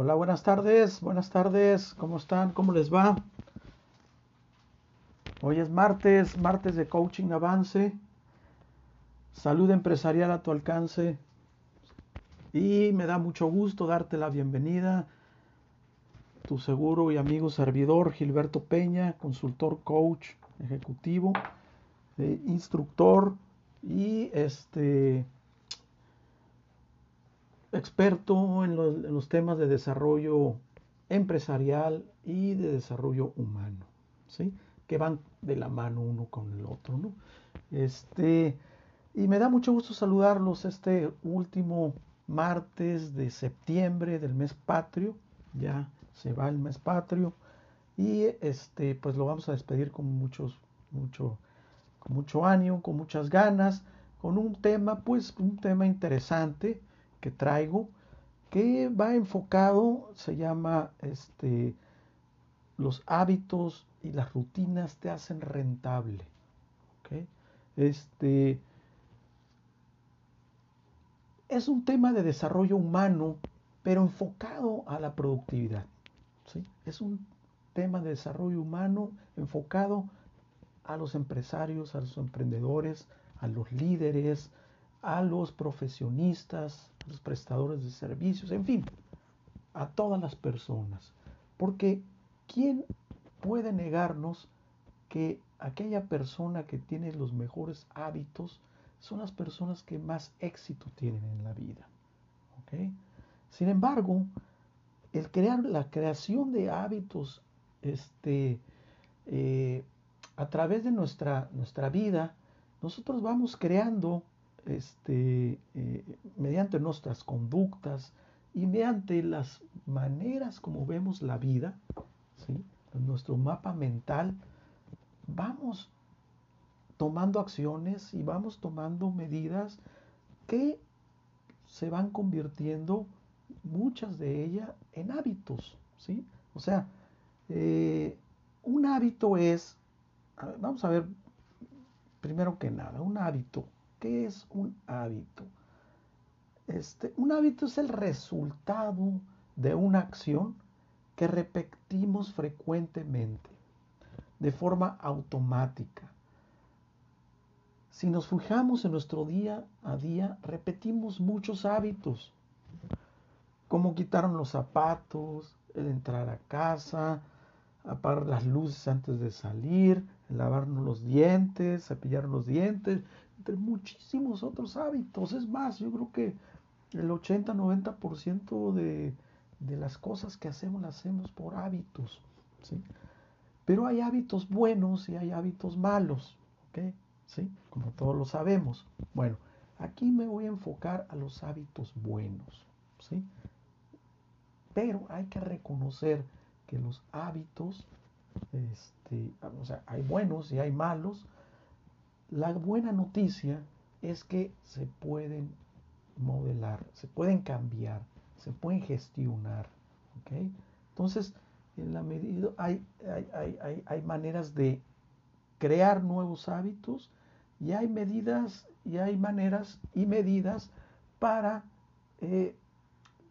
Hola, buenas tardes, buenas tardes, ¿cómo están? ¿Cómo les va? Hoy es martes, martes de Coaching Avance, salud empresarial a tu alcance y me da mucho gusto darte la bienvenida, tu seguro y amigo servidor Gilberto Peña, consultor, coach, ejecutivo, eh, instructor y este experto en los, temas de desarrollo empresarial y de desarrollo humano, ¿sí? que van de la mano uno con el otro. ¿no? Este, y me da mucho gusto saludarlos este último martes de septiembre del mes patrio, ya se va el mes patrio, y este, pues lo vamos a despedir con, muchos, mucho, con mucho ánimo, con muchas ganas, con un tema, pues un tema interesante, que traigo, que va enfocado, se llama este, los hábitos y las rutinas te hacen rentable. Este, es un tema de desarrollo humano, pero enfocado a la productividad. ¿sí? Es un tema de desarrollo humano enfocado a los empresarios, a los emprendedores, a los líderes, a los profesionistas, los prestadores de servicios, en fin, a todas las personas. Porque ¿quién puede negarnos que aquella persona que tiene los mejores hábitos son las personas que más éxito tienen en la vida? Sin embargo, el crear la creación de hábitos este, eh, a través de nuestra, nuestra vida, nosotros vamos creando este, eh, mediante nuestras conductas y mediante las maneras como vemos la vida, ¿sí? nuestro mapa mental, vamos tomando acciones y vamos tomando medidas que se van convirtiendo, muchas de ellas, en hábitos. ¿sí? O sea, eh, un hábito es, vamos a ver, primero que nada, un hábito ¿Qué es un hábito? Este, un hábito es el resultado de una acción que repetimos frecuentemente, de forma automática. Si nos fijamos en nuestro día a día, repetimos muchos hábitos, como quitar los zapatos, el entrar a casa, apagar las luces antes de salir, lavarnos los dientes, cepillar los dientes, entre muchísimos otros hábitos. Es más, yo creo que el 80-90% de, de las cosas que hacemos las hacemos por hábitos. ¿sí? Pero hay hábitos buenos y hay hábitos malos, ¿ok? ¿Sí? Como todos lo sabemos. Bueno, aquí me voy a enfocar a los hábitos buenos, ¿sí? Pero hay que reconocer que los hábitos, este, o sea, hay buenos y hay malos, la buena noticia es que se pueden modelar, se pueden cambiar, se pueden gestionar. Entonces, en la medida hay, hay, maneras de crear nuevos hábitos y hay medidas y hay maneras y medidas para, eh,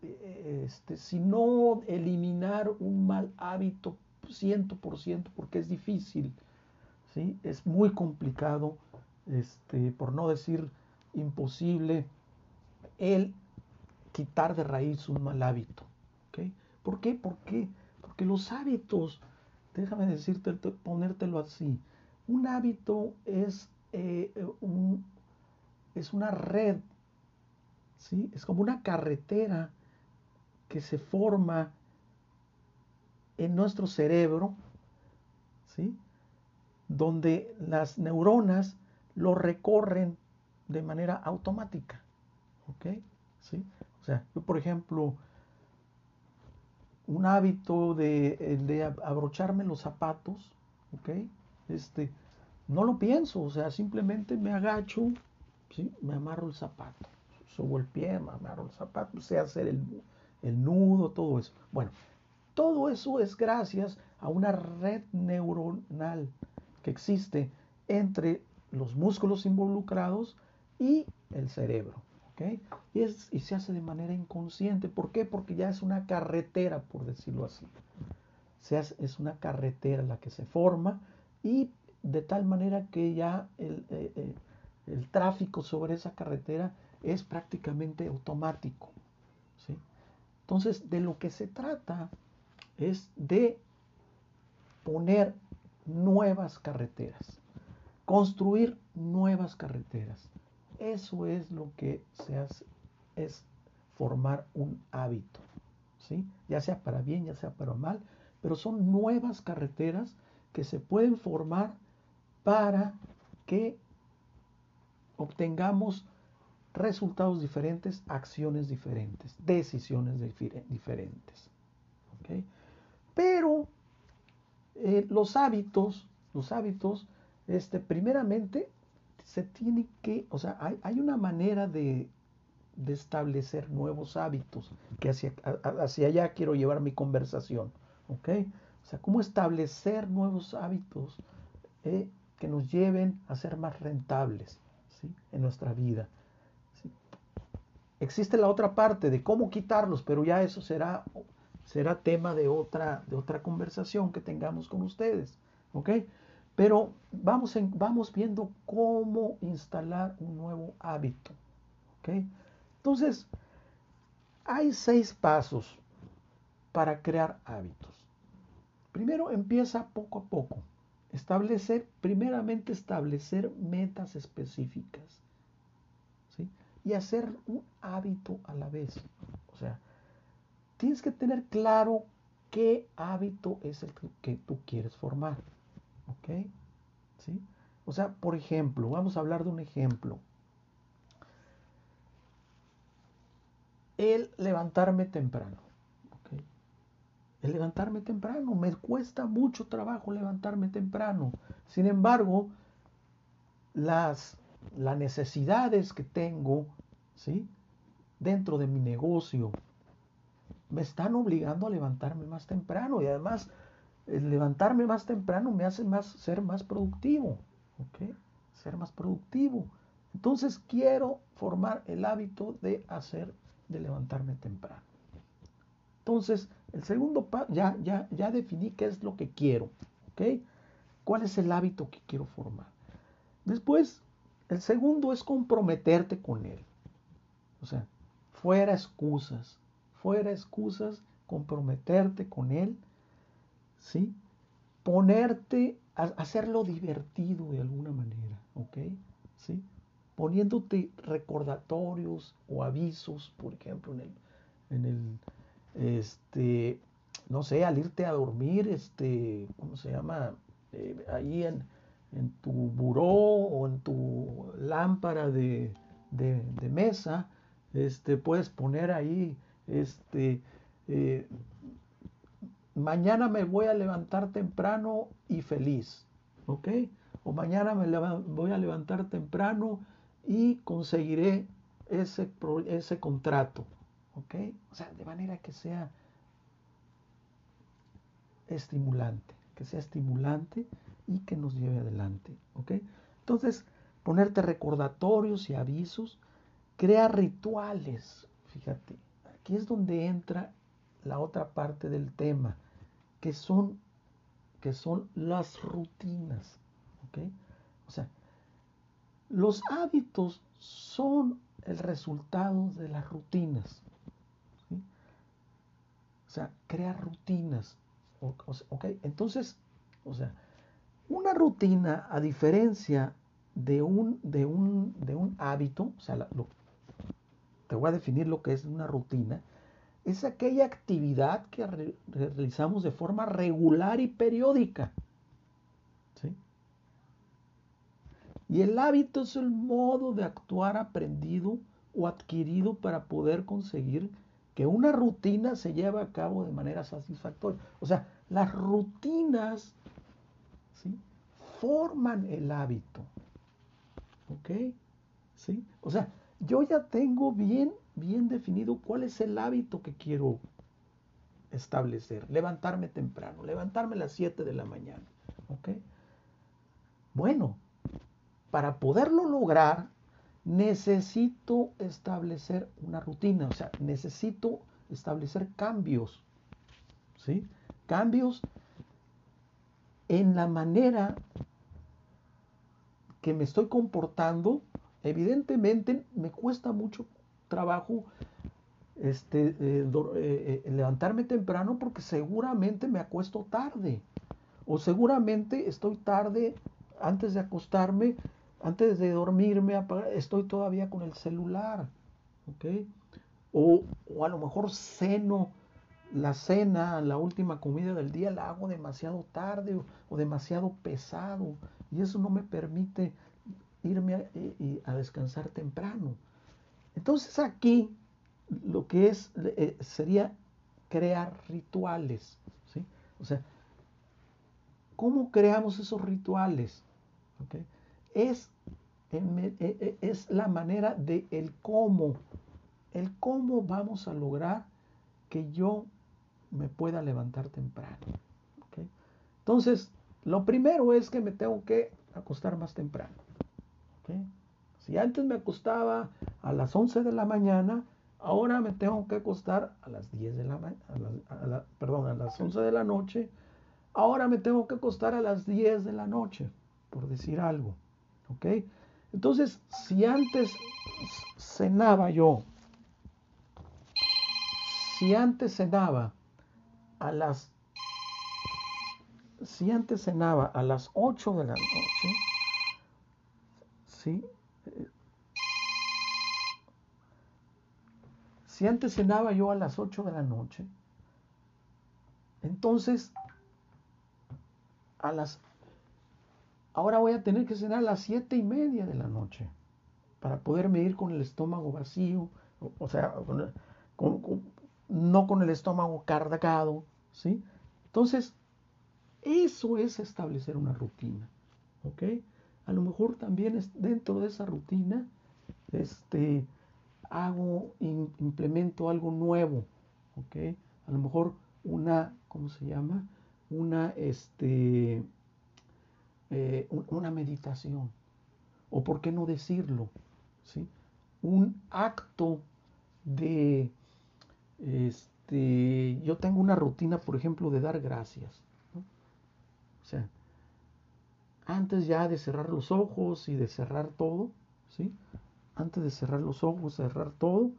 eh, este, si no eliminar un mal hábito 100%, porque es difícil, ¿sí? es muy complicado este, por no decir imposible, el quitar de raíz un mal hábito. ¿Por qué? ¿Por qué? Porque los hábitos, déjame decirte, ponértelo así, un hábito es, eh, es una red, ¿sí? es como una carretera que se forma en nuestro cerebro, ¿sí? donde las neuronas lo recorren de manera automática. ¿Ok? ¿Sí? O sea, yo por ejemplo, un hábito de, de abrocharme los zapatos, ¿ok? Este, no lo pienso, o sea, simplemente me agacho, ¿sí? me amarro el zapato, subo el pie, me amarro el zapato, sé hacer el, el nudo, todo eso. Bueno, todo eso es gracias a una red neuronal que existe entre los músculos involucrados y el cerebro. Y, es, y se hace de manera inconsciente. ¿Por qué? Porque ya es una carretera, por decirlo así. Es una carretera la que se forma y de tal manera que ya el, eh, eh, el tráfico sobre esa carretera es prácticamente automático. ¿sí? Entonces, de lo que se trata es de poner nuevas carreteras, construir nuevas carreteras. Eso es lo que se hace, es formar un hábito, ¿sí? ya sea para bien, ya sea para mal, pero son nuevas carreteras que se pueden formar para que obtengamos resultados diferentes, acciones diferentes, decisiones diferentes. Pero eh, los hábitos, los hábitos, este, primeramente se tiene que, o sea, hay, una manera de, establecer nuevos hábitos, que hacia, hacia, allá quiero llevar mi conversación, ¿ok? O sea, cómo establecer nuevos hábitos eh, que nos lleven a ser más rentables en nuestra vida. Existe la otra parte de cómo quitarlos, pero ya eso será, será tema de otra, de otra conversación que tengamos con ustedes. ¿Ok? Pero vamos, vamos viendo cómo instalar un nuevo hábito. Entonces, hay seis pasos para crear hábitos. Primero empieza poco a poco. Establecer, primeramente establecer metas específicas y hacer un hábito a la vez. O sea, tienes que tener claro qué hábito es el que tú quieres formar. ¿Ok? ¿Sí? O sea, por ejemplo, vamos a hablar de un ejemplo. El levantarme temprano. El levantarme temprano. Me cuesta mucho trabajo levantarme temprano. Sin embargo, las las necesidades que tengo, ¿sí? Dentro de mi negocio, me están obligando a levantarme más temprano y además el levantarme más temprano me hace más, ser más productivo, ¿ok? Ser más productivo. Entonces quiero formar el hábito de hacer, de levantarme temprano. Entonces, el segundo paso, ya, ya, ya definí qué es lo que quiero, ¿ok? ¿Cuál es el hábito que quiero formar? Después, el segundo es comprometerte con Él. O sea, fuera excusas, fuera excusas, comprometerte con Él, ¿sí? Ponerte, a hacerlo divertido de alguna manera, ¿ok? ¿Sí? Poniéndote recordatorios o avisos, por ejemplo, en el, en el, este, no sé, al irte a dormir, este, ¿cómo se llama? Eh, ahí en, en tu buró o en tu lámpara de, mesa, este, puedes poner ahí, este, eh, mañana me voy a levantar temprano y feliz, ¿ok? O mañana me voy a levantar temprano y conseguiré ese, ese contrato, ¿ok? O sea, de manera que sea estimulante, que sea estimulante y que nos lleve adelante. ¿ok? Entonces, ponerte recordatorios y avisos, crea rituales. Fíjate, aquí es donde entra la otra parte del tema, que son, que son las rutinas. O sea, los hábitos son el resultado de las rutinas. O sea, crear rutinas. Entonces, o sea, una rutina, a diferencia de un, de un, de un hábito, o sea, te voy a definir lo que es una rutina, es aquella actividad que realizamos de forma regular y periódica. ¿sí? Y el hábito es el modo de actuar aprendido o adquirido para poder conseguir que una rutina se lleve a cabo de manera satisfactoria. O sea, las rutinas forman el hábito. ¿Ok? ¿Sí? O sea, yo ya tengo bien, bien definido cuál es el hábito que quiero establecer. Levantarme temprano, levantarme a las 7 de la mañana. Bueno, para poderlo lograr, necesito establecer una rutina, o sea, necesito establecer cambios, ¿sí? Cambios en la manera que me estoy comportando. Evidentemente me cuesta mucho trabajo este, eh, eh, eh, levantarme temprano porque seguramente me acuesto tarde. O seguramente estoy tarde antes de acostarme, antes de dormirme, estoy todavía con el celular. O, a lo mejor ceno la cena, la última comida del día, la hago demasiado tarde o, demasiado pesado. Y eso no me permite irme a descansar temprano. Entonces aquí lo que es eh, sería crear rituales, ¿sí? O sea, ¿cómo creamos esos rituales? Es, e, e, es la manera de el cómo, el cómo vamos a lograr que yo me pueda levantar temprano. Entonces, lo primero es que me tengo que acostar más temprano. Si antes me acostaba a las 11 de la mañana, Ahora me tengo que acostar a las 10 de la mañana, perdón, a las 11 de la noche. Ahora me tengo que acostar a las 10 de la noche, por decir algo. ¿Ok? Entonces, si antes cenaba yo, si antes cenaba a las si antes cenaba a las 8 de la noche, ¿sí? Si antes cenaba yo a las 8 de la noche, entonces a las ahora voy a tener que cenar a las siete y media de la noche para poderme ir con el estómago vacío, o, sea, no con el estómago cargado, ¿sí? Entonces, eso es establecer una rutina, ¿ok? A lo mejor también es dentro de esa rutina, este, hago, implemento algo nuevo, ¿ok? A lo mejor una, ¿cómo se llama? Una, este, eh, una meditación, o por qué no decirlo, ¿sí? Un acto de, este, yo tengo una rutina, por ejemplo, de dar gracias, antes ya de cerrar los ojos y de cerrar todo, ¿sí? antes de cerrar los ojos, cerrar todo,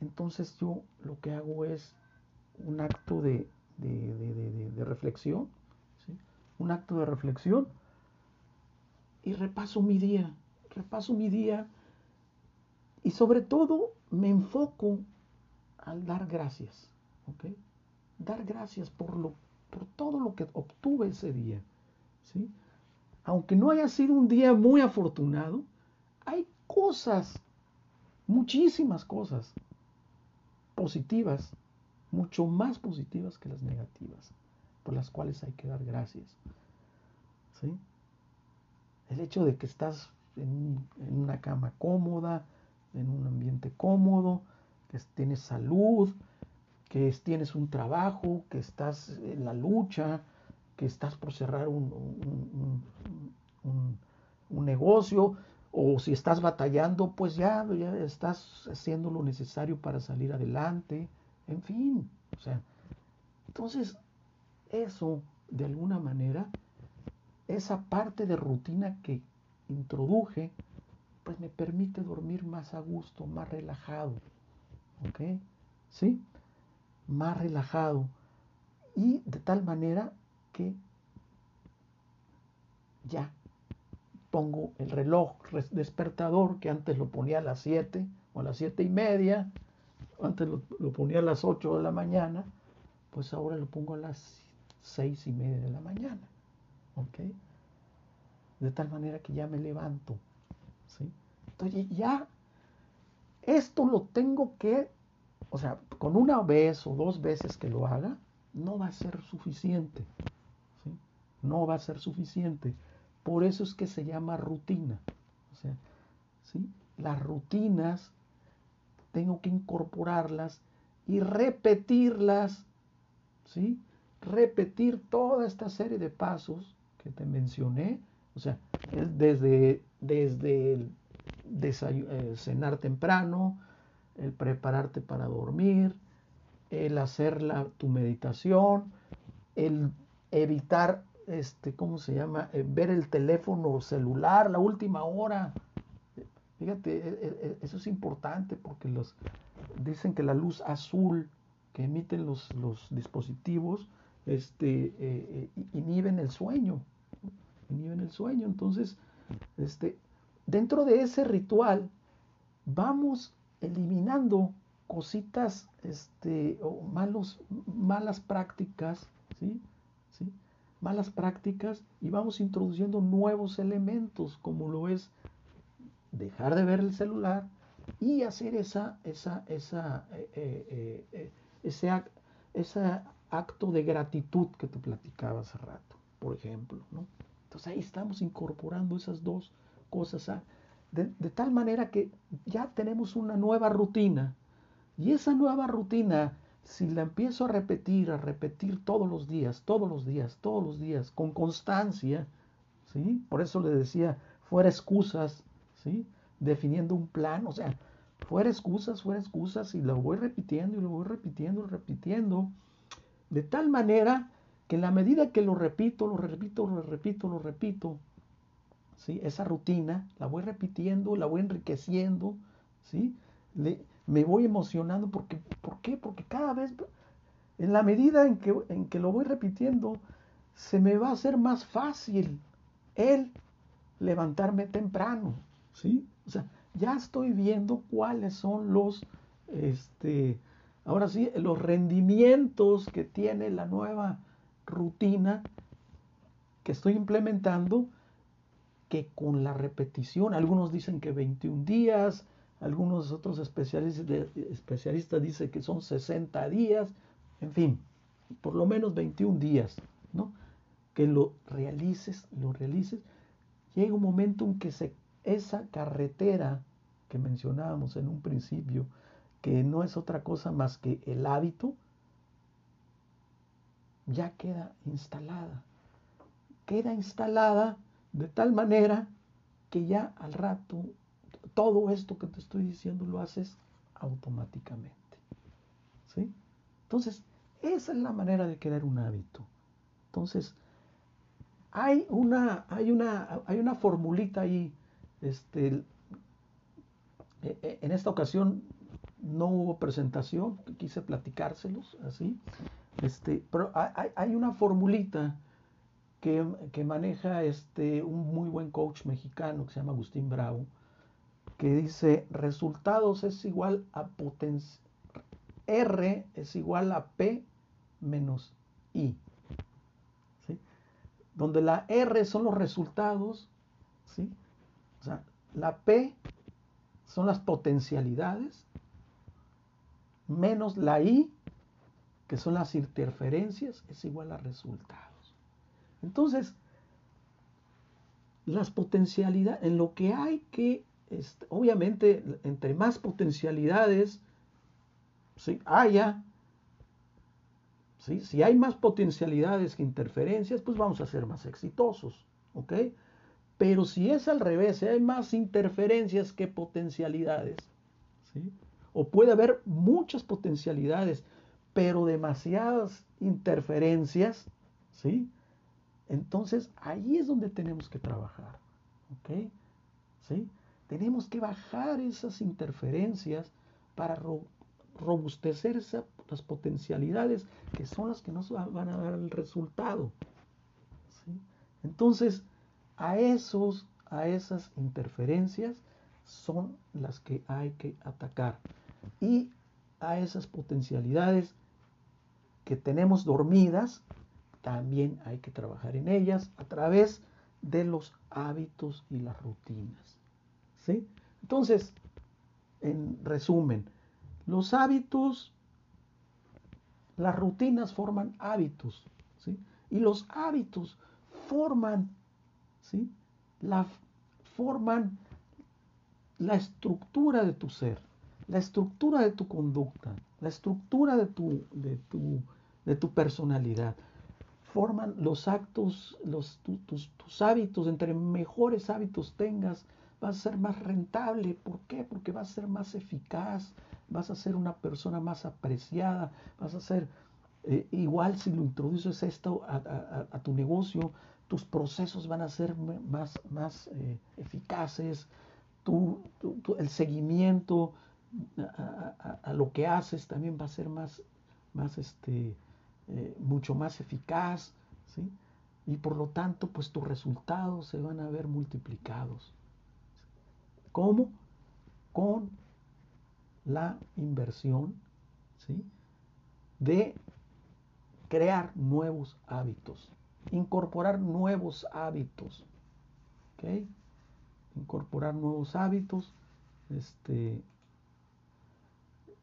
entonces yo lo que hago es un acto de, reflexión, un acto de reflexión y repaso mi día, repaso mi día y sobre todo me enfoco al dar gracias, Dar gracias por, lo, por todo lo que obtuve ese día, ¿sí? Aunque no haya sido un día muy afortunado, hay cosas, muchísimas cosas positivas, mucho más positivas que las negativas, por las cuales hay que dar gracias. ¿Sí? El hecho de que estás en, una cama cómoda, en un ambiente cómodo, que tienes salud, que tienes un trabajo, que estás en la lucha, que estás por cerrar un, un negocio, o si estás batallando, pues ya, ya estás haciendo lo necesario para salir adelante, en fin, o sea, entonces eso de alguna manera, esa parte de rutina que introduje, pues me permite dormir más a gusto, más relajado, ¿ok? ¿Sí? Más relajado y de tal manera que ya pongo el reloj despertador que antes lo ponía a las 7 o a las 7 y media, antes lo, ponía a las 8 de la mañana, pues ahora lo pongo a las 6 y media de la mañana. ¿Ok? De tal manera que ya me levanto. ¿sí? Entonces ya esto lo tengo que, o sea, con una vez o dos veces que lo haga, no va a ser suficiente. No va a ser suficiente. Por eso es que se llama rutina. O sea, ¿sí? Las rutinas tengo que incorporarlas y repetirlas, ¿sí? Repetir toda esta serie de pasos que te mencioné, o sea, desde, desde eh, cenar temprano, el prepararte para dormir, el hacer la, tu meditación, el evitar, este, ¿cómo se llama? Eh, ver el teléfono celular la última hora. Fíjate, e, e, e, eso es importante porque los, dicen que la luz azul que emiten los, los dispositivos este, eh, eh, inhiben el sueño. Inhiben el sueño. Entonces, este, dentro de ese ritual, vamos eliminando cositas, este, o malos, malas prácticas, ¿sí? Malas prácticas y vamos introduciendo nuevos elementos, como lo es dejar de ver el celular y hacer esa, esa, esa, eh, eh, ese, ese acto de gratitud que te platicaba hace rato, por ejemplo, ¿no? Entonces ahí estamos incorporando esas dos cosas de, tal manera que ya tenemos una nueva rutina y esa nueva rutina, si la empiezo a repetir, a repetir todos los días, todos los días, todos los días, con constancia, ¿sí? Por eso le decía, fuera excusas, ¿sí? Definiendo un plan, o sea, fuera excusas, fuera excusas, y lo voy repitiendo y lo voy repitiendo y repitiendo, de tal manera que en la medida que lo repito, lo repito, lo repito, lo repito, ¿sí? esa rutina la voy repitiendo, la voy enriqueciendo, ¿sí? Me voy emocionando porque, ¿por qué? Porque cada vez, en la medida en que, en que lo voy repitiendo, se me va a hacer más fácil el levantarme temprano, ¿sí? O sea, ya estoy viendo cuáles son los, este, ahora sí, los rendimientos que tiene la nueva rutina que estoy implementando, que con la repetición, algunos dicen que 21 días, algunos otros especialistas, especialistas dicen que son 60 días, en fin, por lo menos 21 días, ¿no? Que lo realices, lo realices, llega un momento en que esa carretera que mencionábamos en un principio, que no es otra cosa más que el hábito, ya queda instalada. Queda instalada de tal manera que ya al rato todo esto que te estoy diciendo lo haces automáticamente. ¿Sí? Entonces, esa es la manera de crear un hábito. Entonces, hay una, hay una, hay una formulita ahí. Este, e, e, en esta ocasión no hubo presentación, quise platicárselos así. Este, pero hay, hay una formulita que, que, maneja este, un muy buen coach mexicano que se llama Agustín Bravo, que dice resultados es igual a potencia, R es igual a P menos I. Donde la R son los resultados, ¿sí? o sea, la P son las potencialidades, menos la I que son las interferencias, es igual a resultados. Entonces, las potencialidades, en lo que hay que, obviamente, entre más potencialidades haya, si hay más potencialidades que interferencias, pues vamos a ser más exitosos, ¿ok? Pero si es al revés, si hay más interferencias que potencialidades, ¿sí? O puede haber muchas potencialidades, pero demasiadas interferencias, ¿sí? Entonces ahí es donde tenemos que trabajar, ¿ok? ¿Sí? Tenemos que bajar esas interferencias para robustecer las potencialidades que son las que nos van a dar el resultado. Entonces, a, esos, a esas interferencias son las que hay que atacar. Y a esas potencialidades que tenemos dormidas, también hay que trabajar en ellas a través de los hábitos y las rutinas. Entonces, en resumen, los hábitos, las rutinas forman hábitos, y los hábitos forman, la, forman la estructura de tu ser, la estructura de tu conducta, la estructura de tu, de tu de tu personalidad. Forman los actos, los, tus, tus hábitos, entre mejores hábitos tengas, vas a ser más rentable. ¿Por qué? Porque vas a ser más eficaz, vas a ser una persona más apreciada, vas a ser eh, igual si lo introduces esto a, tu negocio, tus procesos van a ser más, más eh, eficaces, el seguimiento a, lo que haces también va a ser más, más este, eh, mucho más eficaz, ¿sí? Y por lo tanto, pues tus resultados se van a ver multiplicados. ¿Cómo? Con la inversión, ¿sí? De crear nuevos hábitos, incorporar nuevos hábitos. Incorporar nuevos hábitos, este,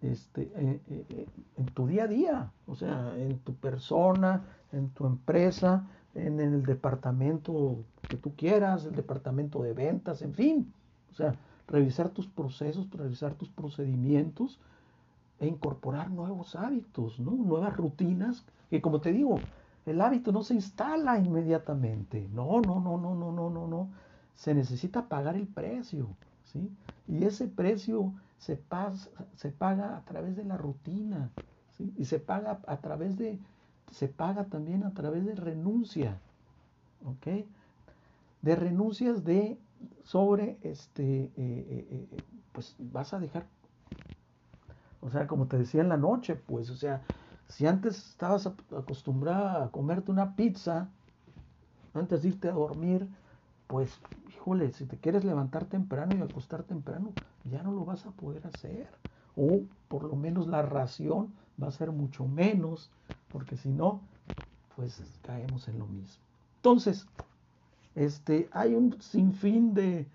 este, eh, eh, eh, en tu día a día, o sea, en tu persona, en tu empresa, en el departamento que tú quieras, el departamento de ventas, en fin. O sea, revisar tus procesos, revisar tus procedimientos e incorporar nuevos hábitos, ¿no? nuevas rutinas, que como te digo, el hábito no se instala inmediatamente. No, no, no, no, no, no, no, no. Se necesita pagar el precio, ¿sí? Y ese precio se, se paga a través de la rutina, ¿sí? Y se paga a través de, se paga también a través de renuncia, ¿ok? De renuncias de sobre, este, eh, eh, eh, pues vas a dejar, o sea, como te decía en la noche, pues, o sea, si antes estabas acostumbrada a comerte una pizza antes de irte a dormir, pues, híjole, si te quieres levantar temprano y acostar temprano, ya no lo vas a poder hacer. O por lo menos la ración va a ser mucho menos, porque si no, pues caemos en lo mismo. Entonces, este, hay un sinfín de,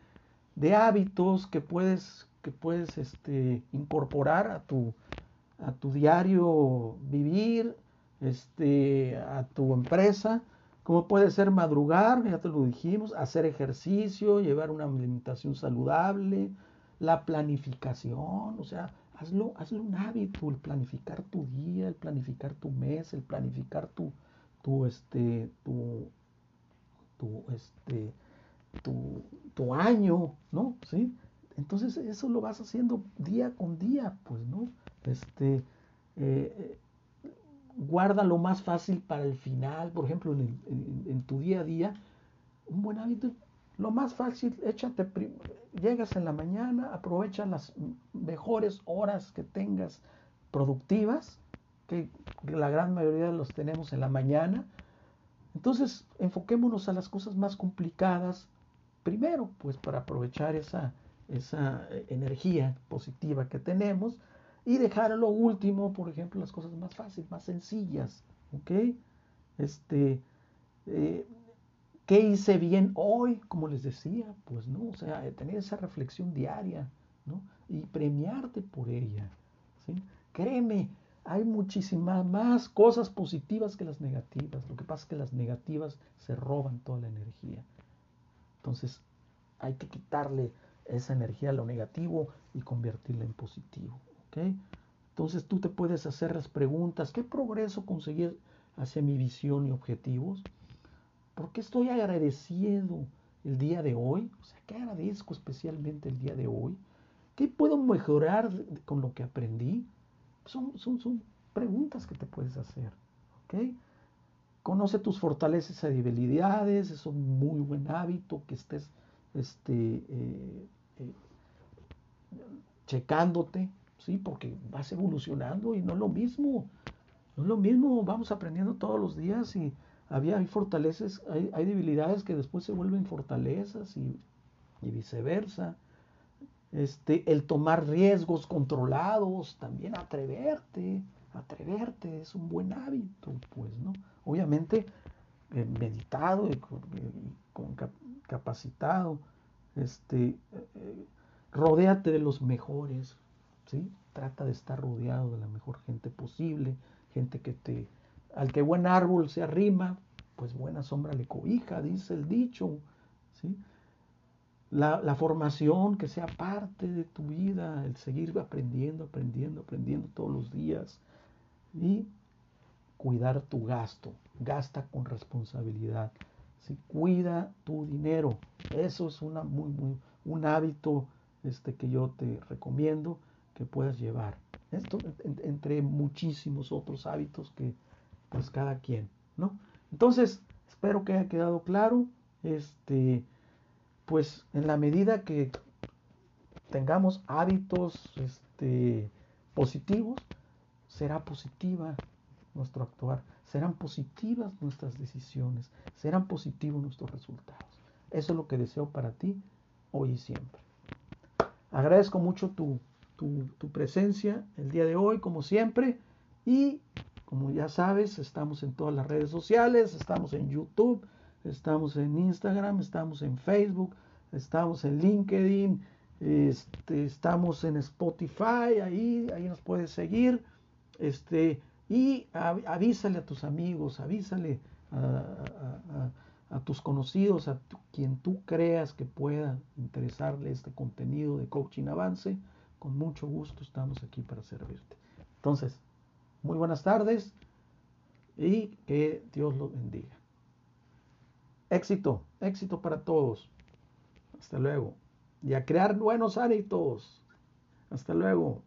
de hábitos que puedes, que puedes este, incorporar a tu, a tu diario vivir, este, a tu empresa, como puede ser madrugar, ya te lo dijimos, hacer ejercicio, llevar una alimentación saludable, la planificación, o sea, hazlo, hazlo un hábito, el planificar tu día, el planificar tu mes, el planificar tu, tu, este, tu, tu, este, tu, tu año, ¿no? ¿Sí? Entonces eso lo vas haciendo día con día, pues, ¿no? Este, eh, guarda lo más fácil para el final, por ejemplo, en, tu día a día, un buen hábito, lo más fácil, échate, llegas en la mañana, aprovecha las mejores horas que tengas productivas, que la gran mayoría los tenemos en la mañana, entonces, enfoquémonos a las cosas más complicadas primero, pues para aprovechar esa, esa eh, energía positiva que tenemos y dejar a lo último, por ejemplo, las cosas más fáciles, más sencillas, ¿ok? Este, eh, ¿qué hice bien hoy? Como les decía, pues no, o sea, tener esa reflexión diaria, ¿no? Y premiarte por ella, ¿sí? Créeme, hay muchísimas más cosas positivas que las negativas. Lo que pasa es que las negativas se roban toda la energía. Entonces hay que quitarle esa energía a lo negativo y convertirla en positivo. Entonces tú te puedes hacer las preguntas, ¿qué progreso conseguir hacia mi visión y objetivos? ¿Por qué estoy agradecido el día de hoy? O sea, ¿qué agradezco especialmente el día de hoy? ¿Qué puedo mejorar con lo que aprendí? Son, son, preguntas que te puedes hacer. ¿ok? Conoce tus fortalezas y debilidades, es un muy buen hábito que estés este, eh, eh, checándote, ¿sí? porque vas evolucionando y no es lo mismo. No es lo mismo, vamos aprendiendo todos los días y había, hay fortalezas, hay, debilidades que después se vuelven fortalezas y, y viceversa este, el tomar riesgos controlados, también atreverte, atreverte es un buen hábito, pues, ¿no? Obviamente eh, meditado y con, capacitado, este, eh, rodéate de los mejores, ¿sí? Trata de estar rodeado de la mejor gente posible, gente que te, al que buen árbol se arrima, pues buena sombra le cobija, dice el dicho, ¿sí? La, formación que sea parte de tu vida, el seguir aprendiendo, aprendiendo, aprendiendo todos los días y cuidar tu gasto, gasta con responsabilidad, cuida tu dinero, eso es una muy, muy, un hábito este, que yo te recomiendo que puedas llevar. Esto entre muchísimos otros hábitos que pues cada quien, ¿no? Entonces, espero que haya quedado claro. Este, pues en la medida que tengamos hábitos este, positivos, será positiva nuestro actuar, serán positivas nuestras decisiones, serán positivos nuestros resultados. Eso es lo que deseo para ti hoy y siempre. Agradezco mucho tu, tu, presencia el día de hoy, como siempre, y como ya sabes, estamos en todas las redes sociales, estamos en YouTube, estamos en Instagram, estamos en Facebook, estamos en LinkedIn, este, estamos en Spotify, ahí, ahí nos puedes seguir. Este, y avísale a tus amigos, avísale a, tus conocidos, a quien tú creas que pueda interesarle este contenido de Coaching Avance. Con mucho gusto estamos aquí para servirte. Entonces, muy buenas tardes y que Dios los bendiga. Éxito, éxito para todos. Hasta luego y a crear buenos hábitos. Hasta luego.